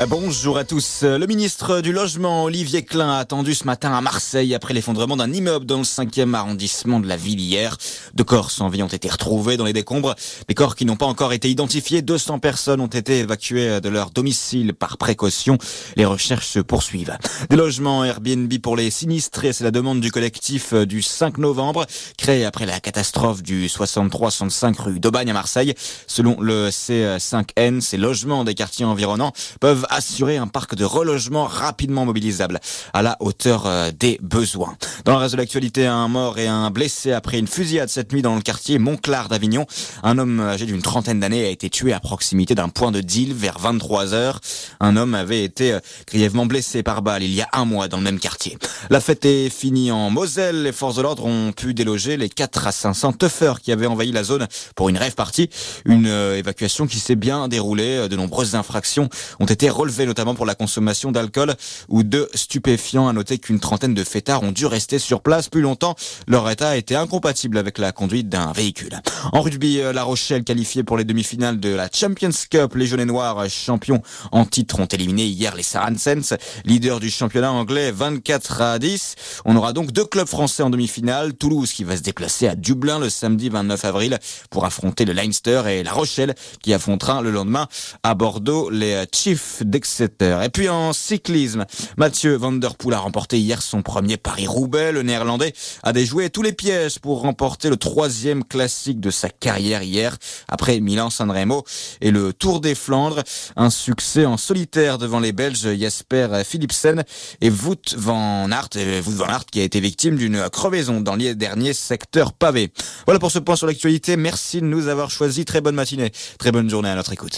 Euh, bonjour à tous. Le ministre du Logement, Olivier Klein, a attendu ce matin à Marseille après l'effondrement d'un immeuble dans le 5e arrondissement de la ville hier. Deux corps sans vie ont été retrouvés dans les décombres. Des corps qui n'ont pas encore été identifiés. 200 personnes ont été évacuées de leur domicile par précaution. Les recherches se poursuivent. Des logements Airbnb pour les sinistrés, c'est la demande du collectif du 5 novembre, créé après la catastrophe du 63-65 rue d'Aubagne à Marseille. Selon le C5N, ces logements des quartiers environnants peuvent assurer un parc de relogement rapidement mobilisable à la hauteur euh, des besoins. Dans le reste de l'actualité, un mort et un blessé après une fusillade cette nuit dans le quartier Montclar d'Avignon. Un homme âgé d'une trentaine d'années a été tué à proximité d'un point de deal vers 23 heures. Un homme avait été euh, grièvement blessé par balle il y a un mois dans le même quartier. La fête est finie en Moselle. Les forces de l'ordre ont pu déloger les 4 à 500 tuffeurs qui avaient envahi la zone pour une rêve partie. Une euh, évacuation qui s'est bien déroulée. De nombreuses infractions ont été relevé notamment pour la consommation d'alcool ou de stupéfiants. À noter qu'une trentaine de fêtards ont dû rester sur place plus longtemps. Leur état était incompatible avec la conduite d'un véhicule. En rugby, euh, La Rochelle qualifiée pour les demi-finales de la Champions Cup. Les jaunes et noirs, champions en titre, ont éliminé hier les Saracens, leader du championnat anglais 24 à 10. On aura donc deux clubs français en demi-finale. Toulouse qui va se déplacer à Dublin le samedi 29 avril pour affronter le Leinster et La Rochelle qui affrontera le lendemain à Bordeaux les Chiefs d'Exeter. Et puis en cyclisme, Mathieu Van Der Poel a remporté hier son premier Paris-Roubaix. Le néerlandais a déjoué tous les pièges pour remporter le troisième classique de sa carrière hier, après Milan-San Remo et le Tour des Flandres. Un succès en solitaire devant les Belges Jasper Philipsen et Wout van Aert, van Aert qui a été victime d'une crevaison dans les derniers secteurs pavés. Voilà pour ce point sur l'actualité. Merci de nous avoir choisi. Très bonne matinée, très bonne journée à notre écoute.